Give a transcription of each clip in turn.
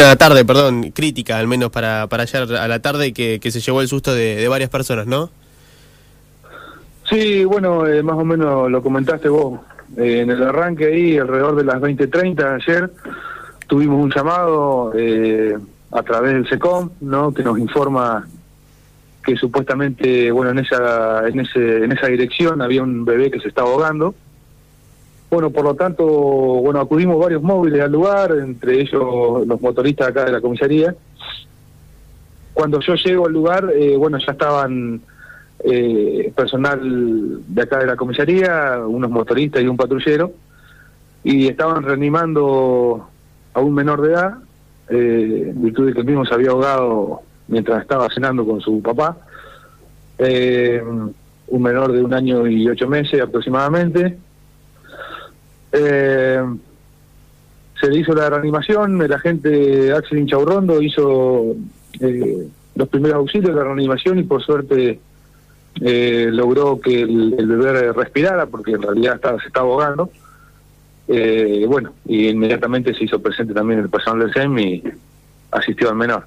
Una tarde, perdón, crítica al menos para, para ayer a la tarde que, que se llevó el susto de, varias personas, ¿no? Sí, bueno, eh, más o menos lo comentaste vos. Eh, en el arranque ahí, alrededor de las 20.30 ayer, tuvimos un llamado eh, a través del SECOM, ¿no? Que nos informa que supuestamente, bueno, en esa, en ese, en esa dirección había un bebé que se estaba ahogando. Bueno, por lo tanto, bueno, acudimos varios móviles al lugar, entre ellos los motoristas acá de la comisaría. Cuando yo llego al lugar, eh, bueno, ya estaban eh, personal de acá de la comisaría, unos motoristas y un patrullero, y estaban reanimando a un menor de edad, eh, en virtud de que el mismo se había ahogado mientras estaba cenando con su papá, eh, un menor de un año y ocho meses aproximadamente. Eh, se le hizo la reanimación, el agente Axel Inchaurrondo hizo eh, los primeros auxilios de la reanimación y por suerte eh, logró que el, bebé respirara porque en realidad se estaba ahogando. Eh, bueno, y inmediatamente se hizo presente también el personal del SEM y asistió al menor.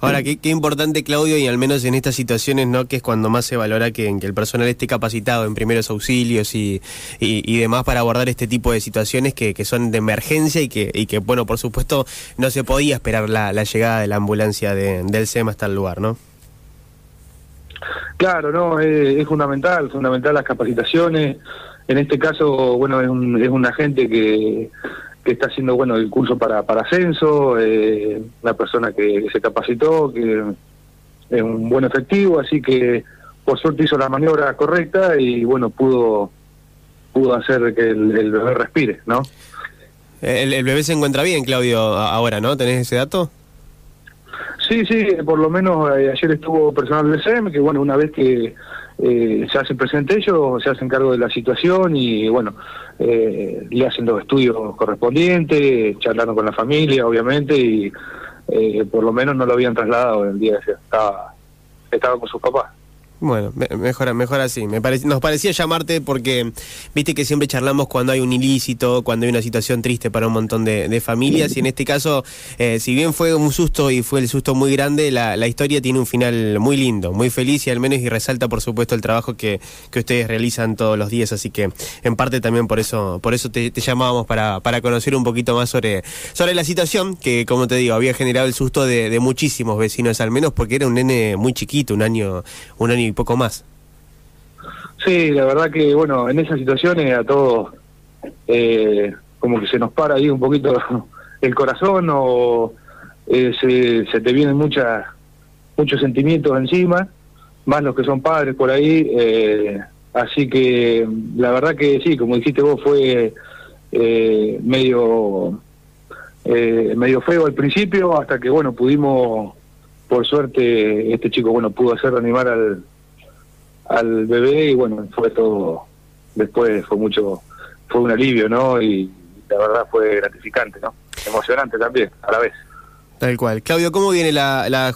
Ahora, qué, qué, importante, Claudio, y al menos en estas situaciones, ¿no? Que es cuando más se valora que, que el personal esté capacitado en primeros auxilios y, y, y demás para abordar este tipo de situaciones que, que, son de emergencia y que, y que, bueno, por supuesto, no se podía esperar la, la llegada de la ambulancia de, del SEM hasta el lugar, ¿no? Claro, no, es, es fundamental, fundamental las capacitaciones. En este caso, bueno, es un, es un agente que que está haciendo bueno el curso para, para ascenso, eh, una persona que, que, se capacitó, que es un buen efectivo, así que por suerte hizo la maniobra correcta y bueno, pudo pudo hacer que el, el bebé respire, ¿no? El, el, bebé se encuentra bien, Claudio, ahora, ¿no? ¿Tenés ese dato? Sí, sí, por lo menos eh, ayer estuvo personal del SEM, que bueno, una vez que eh, se hacen presente ellos, se hacen cargo de la situación y bueno, eh, le hacen los estudios correspondientes, charlaron con la familia, obviamente, y eh, por lo menos no lo habían trasladado el día que estaba, estaba con sus papás. Bueno, mejor, mejor así. Me pare, nos parecía llamarte porque viste que siempre charlamos cuando hay un ilícito, cuando hay una situación triste para un montón de, de familias. Y en este caso, eh, si bien fue un susto y fue el susto muy grande, la, la, historia tiene un final muy lindo, muy feliz y al menos y resalta, por supuesto, el trabajo que, que ustedes realizan todos los días. Así que, en parte también por eso, por eso te, llamábamos para, para conocer un poquito más sobre, sobre la situación que, como te digo, había generado el susto de, de muchísimos vecinos, al menos porque era un nene muy chiquito, un año, un año y poco más. Sí, la verdad que, bueno, en esas situaciones a todos eh, como que se nos para ahí un poquito el corazón o eh, se, se, te vienen muchas muchos sentimientos encima, más los que son padres por ahí. Eh, así que la verdad que sí, como dijiste vos, fue eh, medio eh, medio feo al principio, hasta que, bueno, pudimos, por suerte, este chico, bueno, pudo hacer animar al al bebé y bueno, fue todo, después fue mucho, fue un alivio, ¿no? Y la verdad fue gratificante, ¿no? Emocionante también, a la vez. Tal cual. Claudio, ¿cómo viene la, la